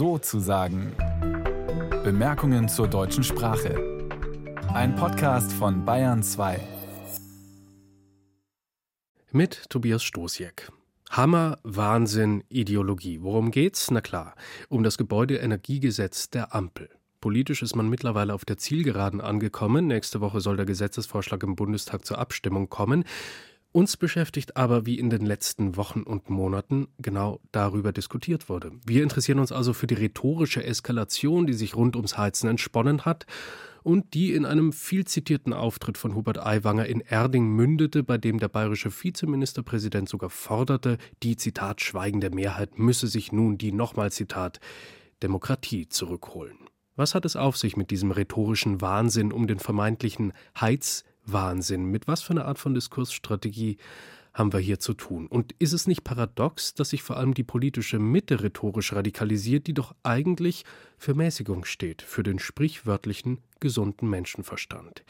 so zu sagen. Bemerkungen zur deutschen Sprache. Ein Podcast von Bayern 2. Mit Tobias Stoßjek. Hammer, Wahnsinn, Ideologie. Worum geht's? Na klar, um das Gebäudeenergiegesetz der Ampel. Politisch ist man mittlerweile auf der Zielgeraden angekommen. Nächste Woche soll der Gesetzesvorschlag im Bundestag zur Abstimmung kommen. Uns beschäftigt aber, wie in den letzten Wochen und Monaten genau darüber diskutiert wurde. Wir interessieren uns also für die rhetorische Eskalation, die sich rund ums Heizen entsponnen hat und die in einem viel zitierten Auftritt von Hubert Aiwanger in Erding mündete, bei dem der bayerische Vizeministerpräsident sogar forderte, die Zitat schweigende Mehrheit müsse sich nun die nochmal Zitat Demokratie zurückholen. Was hat es auf sich mit diesem rhetorischen Wahnsinn um den vermeintlichen Heiz Wahnsinn. Mit was für einer Art von Diskursstrategie haben wir hier zu tun? Und ist es nicht paradox, dass sich vor allem die politische Mitte rhetorisch radikalisiert, die doch eigentlich für Mäßigung steht, für den sprichwörtlichen gesunden Menschenverstand?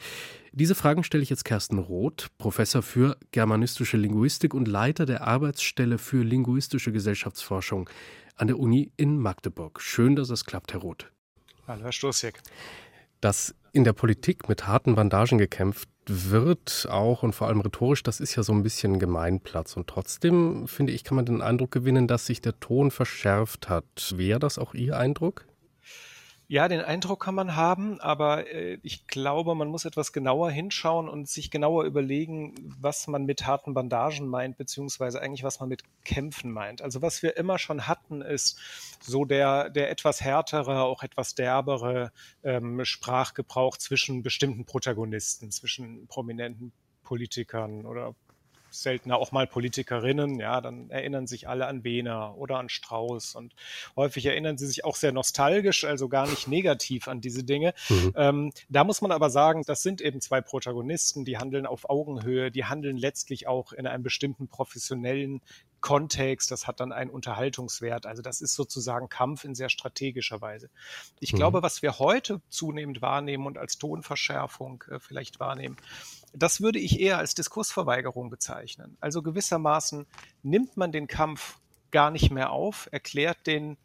Diese Fragen stelle ich jetzt Kersten Roth, Professor für germanistische Linguistik und Leiter der Arbeitsstelle für linguistische Gesellschaftsforschung an der Uni in Magdeburg. Schön, dass es klappt, Herr Roth. Hallo, Herr Stoßjek. Dass in der Politik mit harten Bandagen gekämpft wird, auch und vor allem rhetorisch, das ist ja so ein bisschen Gemeinplatz. Und trotzdem, finde ich, kann man den Eindruck gewinnen, dass sich der Ton verschärft hat. Wäre das auch Ihr Eindruck? Ja, den Eindruck kann man haben, aber äh, ich glaube, man muss etwas genauer hinschauen und sich genauer überlegen, was man mit harten Bandagen meint, beziehungsweise eigentlich, was man mit Kämpfen meint. Also was wir immer schon hatten, ist so der, der etwas härtere, auch etwas derbere ähm, Sprachgebrauch zwischen bestimmten Protagonisten, zwischen prominenten Politikern oder seltener auch mal Politikerinnen, ja, dann erinnern sich alle an Wehner oder an Strauß und häufig erinnern sie sich auch sehr nostalgisch, also gar nicht negativ an diese Dinge. Mhm. Ähm, da muss man aber sagen, das sind eben zwei Protagonisten, die handeln auf Augenhöhe, die handeln letztlich auch in einem bestimmten professionellen Kontext, das hat dann einen Unterhaltungswert. Also das ist sozusagen Kampf in sehr strategischer Weise. Ich mhm. glaube, was wir heute zunehmend wahrnehmen und als Tonverschärfung äh, vielleicht wahrnehmen, das würde ich eher als Diskursverweigerung bezeichnen. Also gewissermaßen nimmt man den Kampf gar nicht mehr auf, erklärt den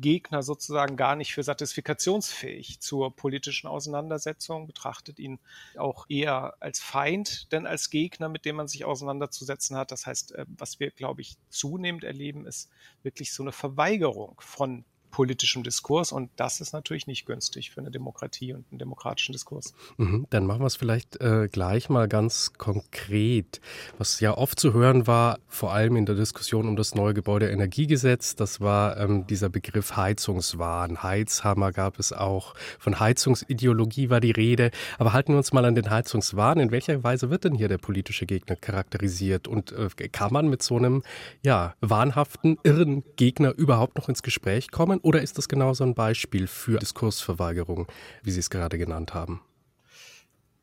Gegner sozusagen gar nicht für satisfikationsfähig zur politischen Auseinandersetzung, betrachtet ihn auch eher als Feind, denn als Gegner, mit dem man sich auseinanderzusetzen hat. Das heißt, äh, was wir, glaube ich, zunehmend erleben, ist wirklich so eine Verweigerung von politischem Diskurs und das ist natürlich nicht günstig für eine Demokratie und einen demokratischen Diskurs. Mhm, dann machen wir es vielleicht äh, gleich mal ganz konkret. Was ja oft zu hören war, vor allem in der Diskussion um das neue Gebäudeenergiegesetz, das war ähm, dieser Begriff Heizungswahn. Heizhammer gab es auch. Von Heizungsideologie war die Rede. Aber halten wir uns mal an den Heizungswahn. In welcher Weise wird denn hier der politische Gegner charakterisiert? Und äh, kann man mit so einem ja, wahnhaften, irren Gegner überhaupt noch ins Gespräch kommen? Sein oder ist das genau so ein Beispiel für Diskursverweigerung, wie Sie es gerade genannt haben?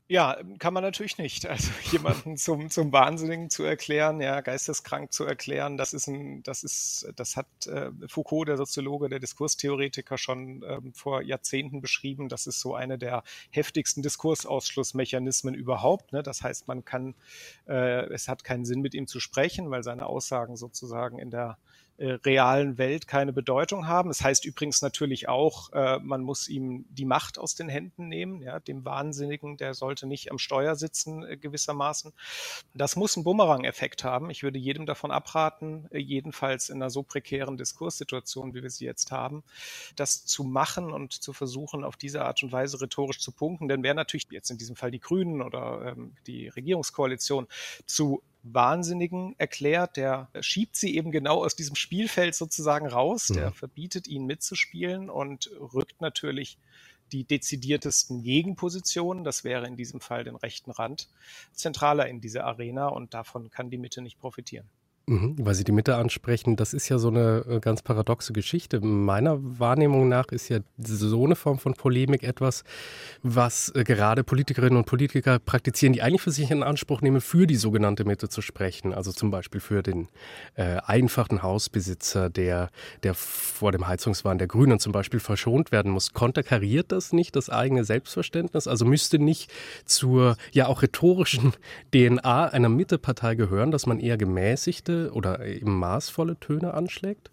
Ja, kann man natürlich nicht. Also jemanden zum, zum Wahnsinnigen zu erklären, ja, geisteskrank zu erklären, das ist ein, das ist, das hat äh, Foucault, der Soziologe, der Diskurstheoretiker, schon ähm, vor Jahrzehnten beschrieben. Das ist so eine der heftigsten Diskursausschlussmechanismen überhaupt. Ne? Das heißt, man kann, äh, es hat keinen Sinn, mit ihm zu sprechen, weil seine Aussagen sozusagen in der äh, realen Welt keine Bedeutung haben. Das heißt übrigens natürlich auch, äh, man muss ihm die Macht aus den Händen nehmen. Ja, dem Wahnsinnigen, der sollte nicht am Steuer sitzen äh, gewissermaßen. Das muss einen Bumerang-Effekt haben. Ich würde jedem davon abraten, äh, jedenfalls in einer so prekären Diskurssituation, wie wir sie jetzt haben, das zu machen und zu versuchen, auf diese Art und Weise rhetorisch zu punkten. Denn wer natürlich jetzt in diesem Fall die Grünen oder ähm, die Regierungskoalition zu Wahnsinnigen erklärt, der schiebt sie eben genau aus diesem Spielfeld sozusagen raus, der mhm. verbietet ihnen mitzuspielen und rückt natürlich die dezidiertesten Gegenpositionen, das wäre in diesem Fall den rechten Rand, zentraler in diese Arena und davon kann die Mitte nicht profitieren. Mhm, weil Sie die Mitte ansprechen, das ist ja so eine äh, ganz paradoxe Geschichte. Meiner Wahrnehmung nach ist ja so eine Form von Polemik etwas, was äh, gerade Politikerinnen und Politiker praktizieren, die eigentlich für sich in Anspruch nehmen, für die sogenannte Mitte zu sprechen. Also zum Beispiel für den äh, einfachen Hausbesitzer, der, der vor dem Heizungswahn der Grünen zum Beispiel verschont werden muss. Konterkariert das nicht das eigene Selbstverständnis? Also müsste nicht zur ja auch rhetorischen DNA einer Mittepartei gehören, dass man eher gemäßigte oder eben maßvolle Töne anschlägt?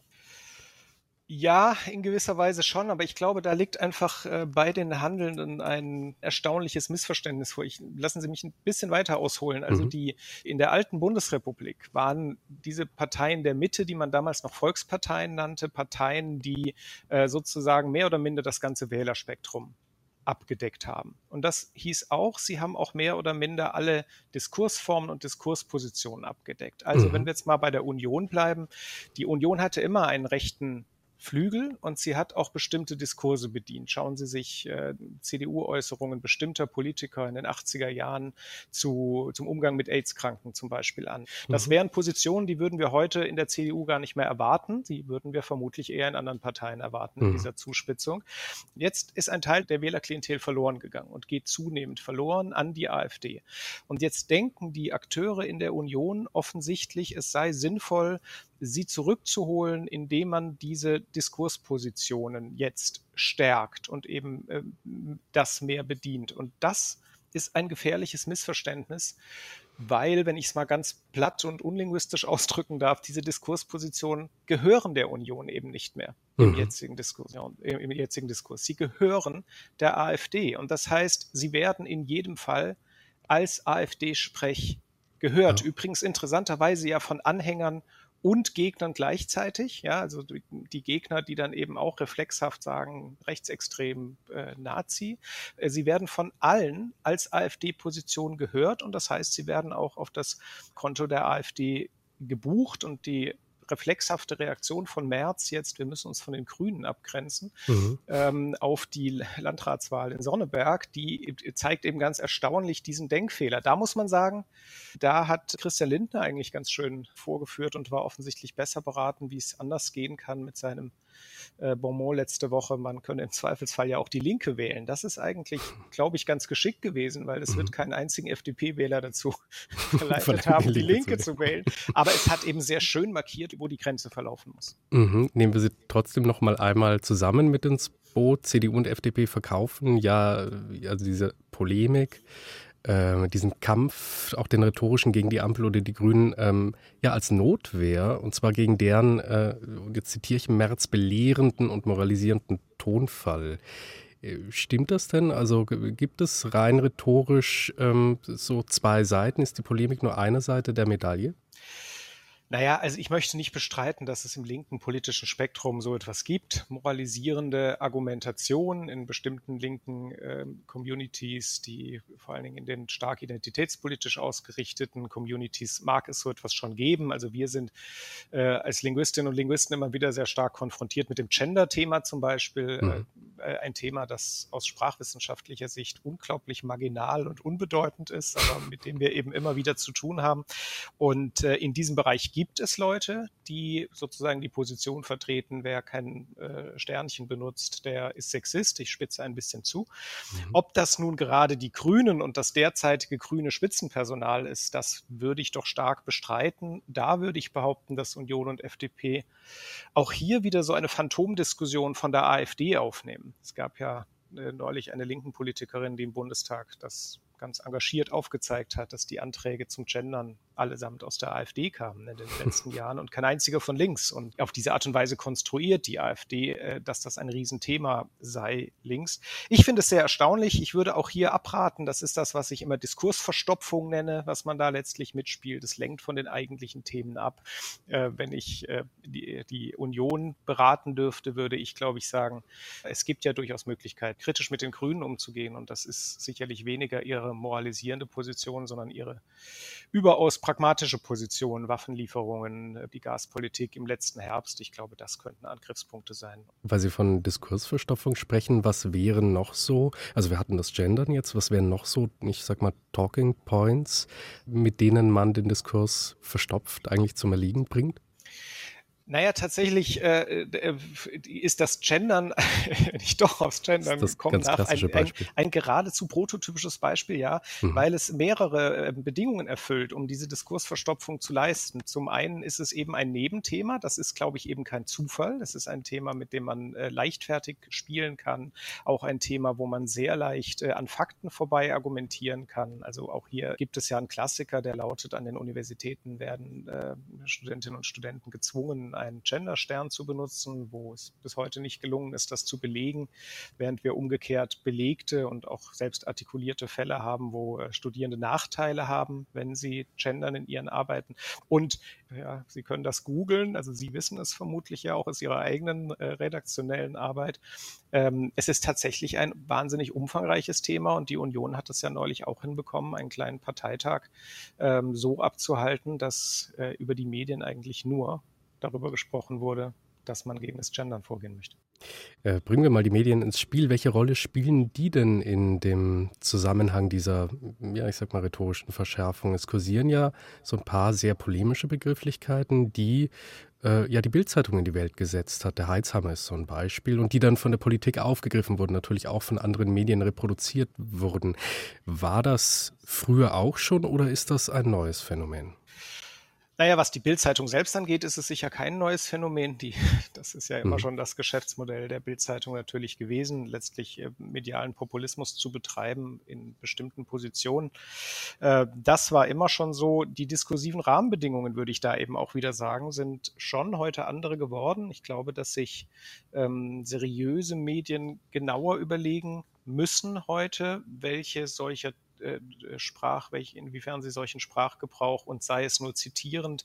Ja, in gewisser Weise schon, aber ich glaube, da liegt einfach äh, bei den Handelnden ein erstaunliches Missverständnis vor. Ich, lassen Sie mich ein bisschen weiter ausholen. Also mhm. die in der alten Bundesrepublik waren diese Parteien der Mitte, die man damals noch Volksparteien nannte, Parteien, die äh, sozusagen mehr oder minder das ganze Wählerspektrum abgedeckt haben. Und das hieß auch, sie haben auch mehr oder minder alle Diskursformen und Diskurspositionen abgedeckt. Also mhm. wenn wir jetzt mal bei der Union bleiben, die Union hatte immer einen rechten Flügel und sie hat auch bestimmte Diskurse bedient. Schauen Sie sich äh, CDU-Äußerungen bestimmter Politiker in den 80er Jahren zu, zum Umgang mit AIDS-Kranken zum Beispiel an. Das mhm. wären Positionen, die würden wir heute in der CDU gar nicht mehr erwarten. Die würden wir vermutlich eher in anderen Parteien erwarten, mhm. in dieser Zuspitzung. Jetzt ist ein Teil der Wählerklientel verloren gegangen und geht zunehmend verloren an die AfD. Und jetzt denken die Akteure in der Union offensichtlich, es sei sinnvoll, sie zurückzuholen, indem man diese Diskurspositionen jetzt stärkt und eben äh, das mehr bedient. Und das ist ein gefährliches Missverständnis, weil, wenn ich es mal ganz platt und unlinguistisch ausdrücken darf, diese Diskurspositionen gehören der Union eben nicht mehr mhm. im, jetzigen Diskurs, im jetzigen Diskurs. Sie gehören der AfD. Und das heißt, sie werden in jedem Fall als AfD-Sprech gehört. Ja. Übrigens interessanterweise ja von Anhängern und Gegnern gleichzeitig. Ja, also die Gegner, die dann eben auch reflexhaft sagen, rechtsextrem äh, Nazi. Äh, sie werden von allen als AfD-Position gehört und das heißt, sie werden auch auf das Konto der AfD gebucht und die reflexhafte Reaktion von Merz jetzt, wir müssen uns von den Grünen abgrenzen, mhm. ähm, auf die Landratswahl in Sonneberg, die zeigt eben ganz erstaunlich diesen Denkfehler. Da muss man sagen, da hat Christian Lindner eigentlich ganz schön vorgeführt und war offensichtlich besser beraten, wie es anders gehen kann mit seinem äh, Beaumont letzte Woche, man könne im Zweifelsfall ja auch die Linke wählen. Das ist eigentlich, glaube ich, ganz geschickt gewesen, weil es mhm. wird keinen einzigen FDP-Wähler dazu verleitet haben, die Linke zu wählen. Aber es hat eben sehr schön markiert, wo die Grenze verlaufen muss. Mhm. Nehmen wir sie trotzdem noch mal einmal zusammen mit ins Boot. CDU und FDP verkaufen ja also diese Polemik äh, diesen Kampf, auch den rhetorischen gegen die Ampel oder die Grünen, ähm, ja als Notwehr, und zwar gegen deren, äh, jetzt zitiere ich Merz, belehrenden und moralisierenden Tonfall. Äh, stimmt das denn? Also gibt es rein rhetorisch ähm, so zwei Seiten? Ist die Polemik nur eine Seite der Medaille? Naja, also ich möchte nicht bestreiten, dass es im linken politischen Spektrum so etwas gibt. Moralisierende Argumentation in bestimmten linken äh, Communities, die vor allen Dingen in den stark identitätspolitisch ausgerichteten Communities mag es so etwas schon geben. Also wir sind äh, als Linguistinnen und Linguisten immer wieder sehr stark konfrontiert mit dem Gender-Thema zum Beispiel. Mhm. Äh, ein Thema, das aus sprachwissenschaftlicher Sicht unglaublich marginal und unbedeutend ist, aber mit dem wir eben immer wieder zu tun haben. Und äh, in diesem Bereich gibt gibt es Leute, die sozusagen die Position vertreten, wer kein äh, Sternchen benutzt, der ist Sexist. Ich spitze ein bisschen zu. Mhm. Ob das nun gerade die Grünen und das derzeitige grüne Spitzenpersonal ist, das würde ich doch stark bestreiten. Da würde ich behaupten, dass Union und FDP auch hier wieder so eine Phantomdiskussion von der AfD aufnehmen. Es gab ja äh, neulich eine linken Politikerin, die im Bundestag das ganz engagiert aufgezeigt hat, dass die Anträge zum Gendern allesamt aus der AfD kamen in den letzten Jahren und kein einziger von links. Und auf diese Art und Weise konstruiert die AfD, äh, dass das ein Riesenthema sei links. Ich finde es sehr erstaunlich. Ich würde auch hier abraten. Das ist das, was ich immer Diskursverstopfung nenne, was man da letztlich mitspielt. Es lenkt von den eigentlichen Themen ab. Äh, wenn ich äh, die, die Union beraten dürfte, würde ich, glaube ich, sagen, es gibt ja durchaus Möglichkeit, kritisch mit den Grünen umzugehen. Und das ist sicherlich weniger ihre moralisierende Position, sondern ihre überaus pragmatische Position, Waffenlieferungen, die Gaspolitik im letzten Herbst. Ich glaube, das könnten Angriffspunkte sein. Weil Sie von Diskursverstopfung sprechen, was wären noch so, also wir hatten das Gendern jetzt, was wären noch so, ich sag mal, Talking Points, mit denen man den Diskurs verstopft eigentlich zum Erliegen bringt? Naja, tatsächlich äh, äh ist das Gendern, nicht doch aufs Gendern das gekommen, nach ein, ein, ein, geradezu prototypisches Beispiel, ja, mhm. weil es mehrere äh, Bedingungen erfüllt, um diese Diskursverstopfung zu leisten. Zum einen ist es eben ein Nebenthema, das ist, glaube ich, eben kein Zufall. Das ist ein Thema, mit dem man äh, leichtfertig spielen kann, auch ein Thema, wo man sehr leicht äh, an Fakten vorbei argumentieren kann. Also auch hier gibt es ja einen Klassiker, der lautet, an den Universitäten werden äh, Studentinnen und Studenten gezwungen, versuchen, einen Genderstern zu benutzen, wo es bis heute nicht gelungen ist, das zu belegen, während wir umgekehrt belegte und auch selbst artikulierte Fälle haben, wo äh, Studierende Nachteile haben, wenn sie gendern in ihren Arbeiten. Und ja, Sie können das googeln, also Sie wissen es vermutlich ja auch aus Ihrer eigenen äh, redaktionellen Arbeit. Ähm, es ist tatsächlich ein wahnsinnig umfangreiches Thema und die Union hat es ja neulich auch hinbekommen, einen kleinen Parteitag ähm, so abzuhalten, dass äh, über die Medien eigentlich nur darüber gesprochen wurde, dass man gegen das Gendern vorgehen möchte. Äh, bringen wir mal die Medien ins Spiel. Welche Rolle spielen die denn in dem Zusammenhang dieser, ja, ich sag mal, rhetorischen Verschärfung? Es kursieren ja so ein paar sehr polemische Begrifflichkeiten, die äh, ja die Bildzeitung in die Welt gesetzt hat. Der Heizhammer ist so ein Beispiel und die dann von der Politik aufgegriffen wurden, natürlich auch von anderen Medien reproduziert wurden. War das früher auch schon oder ist das ein neues Phänomen? Naja, was die Bildzeitung selbst angeht, ist es sicher kein neues Phänomen. Die, das ist ja immer mhm. schon das Geschäftsmodell der Bildzeitung natürlich gewesen, letztlich äh, medialen Populismus zu betreiben in bestimmten Positionen. Äh, das war immer schon so. Die diskursiven Rahmenbedingungen, würde ich da eben auch wieder sagen, sind schon heute andere geworden. Ich glaube, dass sich ähm, seriöse Medien genauer überlegen müssen heute, welche solche äh, Sprach, welch, inwiefern sie solchen Sprachgebrauch und sei es nur zitierend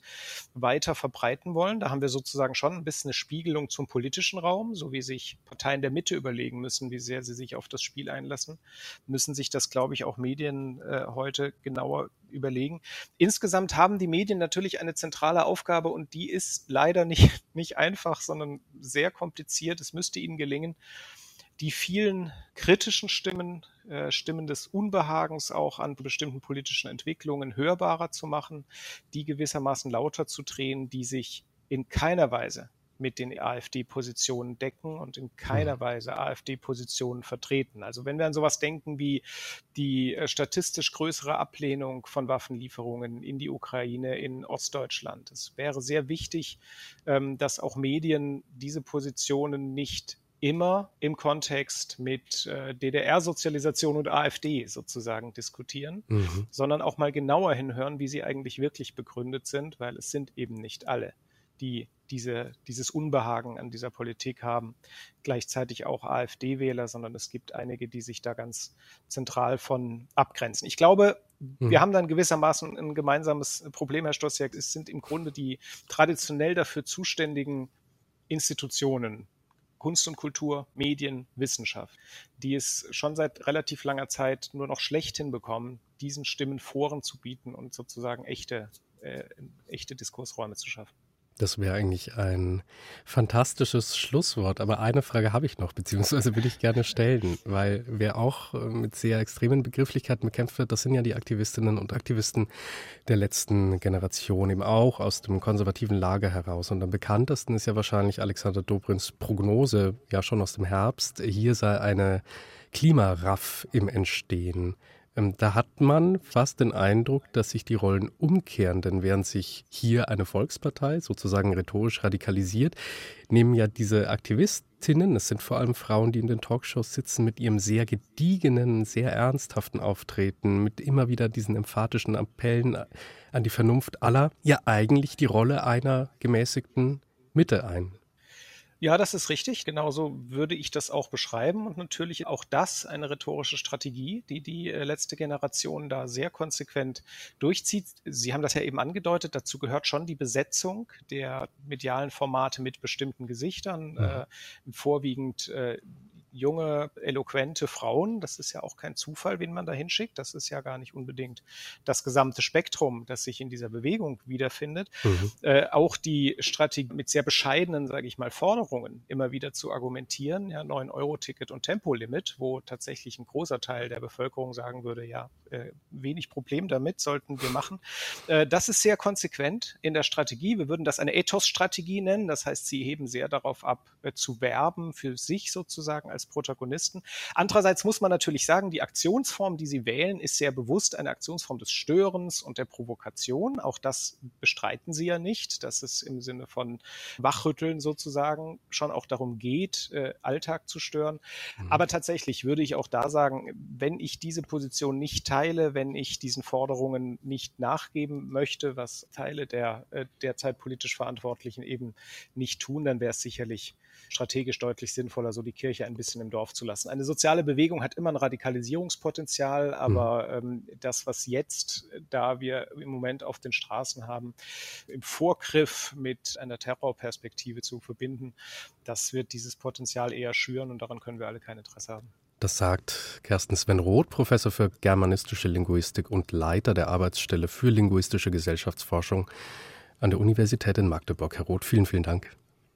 weiter verbreiten wollen. Da haben wir sozusagen schon ein bisschen eine Spiegelung zum politischen Raum, so wie sich Parteien der Mitte überlegen müssen, wie sehr sie sich auf das Spiel einlassen, müssen sich das, glaube ich, auch Medien äh, heute genauer überlegen. Insgesamt haben die Medien natürlich eine zentrale Aufgabe und die ist leider nicht, nicht einfach, sondern sehr kompliziert. Es müsste ihnen gelingen, die vielen kritischen Stimmen, äh, Stimmen des Unbehagens auch an bestimmten politischen Entwicklungen hörbarer zu machen, die gewissermaßen lauter zu drehen, die sich in keiner Weise mit den AfD-Positionen decken und in keiner mhm. Weise AfD-Positionen vertreten. Also wenn wir an sowas denken wie die äh, statistisch größere Ablehnung von Waffenlieferungen in die Ukraine, in Ostdeutschland, es wäre sehr wichtig, ähm, dass auch Medien diese Positionen nicht immer im Kontext mit äh, DDR-Sozialisation und AfD sozusagen diskutieren, mhm. sondern auch mal genauer hinhören, wie sie eigentlich wirklich begründet sind, weil es sind eben nicht alle, die diese, dieses Unbehagen an dieser Politik haben, gleichzeitig auch AfD-Wähler, sondern es gibt einige, die sich da ganz zentral von abgrenzen. Ich glaube, mhm. wir haben dann gewissermaßen ein gemeinsames Problem, Herr Stossiak. Es sind im Grunde die traditionell dafür zuständigen Institutionen Kunst und Kultur, Medien, Wissenschaft, die es schon seit relativ langer Zeit nur noch schlecht hinbekommen, diesen Stimmen Foren zu bieten und sozusagen echte, äh, echte Diskursräume zu schaffen. Das wäre eigentlich ein fantastisches Schlusswort. Aber eine Frage habe ich noch, beziehungsweise würde ich gerne stellen, weil wer auch äh, mit sehr extremen Begrifflichkeiten bekämpft wird, das sind ja die Aktivistinnen und Aktivisten der letzten Generation, eben auch aus dem konservativen Lager heraus. Und am bekanntesten ist ja wahrscheinlich Alexander Dobrins Prognose, ja schon aus dem Herbst, hier sei eine Klimaraff im Entstehen. Ähm, da hat man fast den Eindruck, dass sich die Rollen umkehren, denn während sich hier eine Volkspartei sozusagen rhetorisch radikalisiert, nehmen ja diese Aktivistinnen, es sind vor allem Frauen, die in den Talkshows sitzen, mit ihrem sehr gediegenen, sehr ernsthaften Auftreten, mit immer wieder diesen emphatischen Appellen an die Vernunft aller, ja eigentlich die Rolle einer gemäßigten Mitte ein. Ja, das ist richtig. Genauso würde ich das auch beschreiben. Und natürlich auch das eine rhetorische Strategie, die die äh, letzte Generation da sehr konsequent durchzieht. Sie haben das ja eben angedeutet. Dazu gehört schon die Besetzung der medialen Formate mit bestimmten Gesichtern, mhm. äh, vorwiegend äh, junge, eloquente Frauen. Das ist ja auch kein Zufall, wen man da hinschickt. Das ist ja gar nicht unbedingt das gesamte Spektrum, das sich in dieser Bewegung wiederfindet. Mhm. Äh, auch die Strategie mit sehr bescheidenen, sage ich mal, Forderungen immer wieder zu argumentieren. Ja, 9-Euro-Ticket und Tempolimit, wo tatsächlich ein großer Teil der Bevölkerung sagen würde, ja, äh, wenig Problem damit, sollten wir machen. Äh, das ist sehr konsequent in der Strategie. Wir würden das eine Ethos-Strategie nennen. Das heißt, sie heben sehr darauf ab, äh, zu werben für sich sozusagen als Protagonisten. Andererseits muss man natürlich sagen, die Aktionsform, die sie wählen, ist sehr bewusst eine Aktionsform des Störens und der Provokation. Auch das bestreiten sie ja nicht, dass es im Sinne von Wachrütteln sozusagen schon auch darum geht, Alltag zu stören. Mhm. Aber tatsächlich würde ich auch da sagen, wenn ich diese Position nicht teile, Teile, wenn ich diesen Forderungen nicht nachgeben möchte, was Teile der äh, derzeit politisch Verantwortlichen eben nicht tun, dann wäre es sicherlich strategisch deutlich sinnvoller, so die Kirche ein bisschen im Dorf zu lassen. Eine soziale Bewegung hat immer ein Radikalisierungspotenzial, aber mhm. ähm, das, was jetzt, da wir im Moment auf den Straßen haben, im Vorgriff mit einer Terrorperspektive zu verbinden, das wird dieses Potenzial eher schüren und daran können wir alle kein Interesse haben. Das sagt Kersten Sven Roth, Professor für germanistische Linguistik und Leiter der Arbeitsstelle für linguistische Gesellschaftsforschung an der Universität in Magdeburg. Herr Roth, vielen, vielen Dank.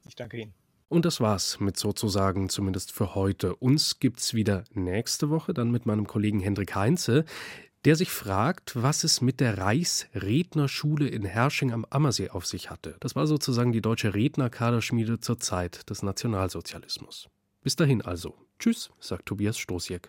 Ich danke Ihnen. Und das war's mit sozusagen zumindest für heute. Uns gibt's wieder nächste Woche, dann mit meinem Kollegen Hendrik Heinze, der sich fragt, was es mit der Reichsrednerschule in Hersching am Ammersee auf sich hatte. Das war sozusagen die deutsche Rednerkaderschmiede zur Zeit des Nationalsozialismus. Bis dahin also. Tschüss, sagt Tobias Stosiek.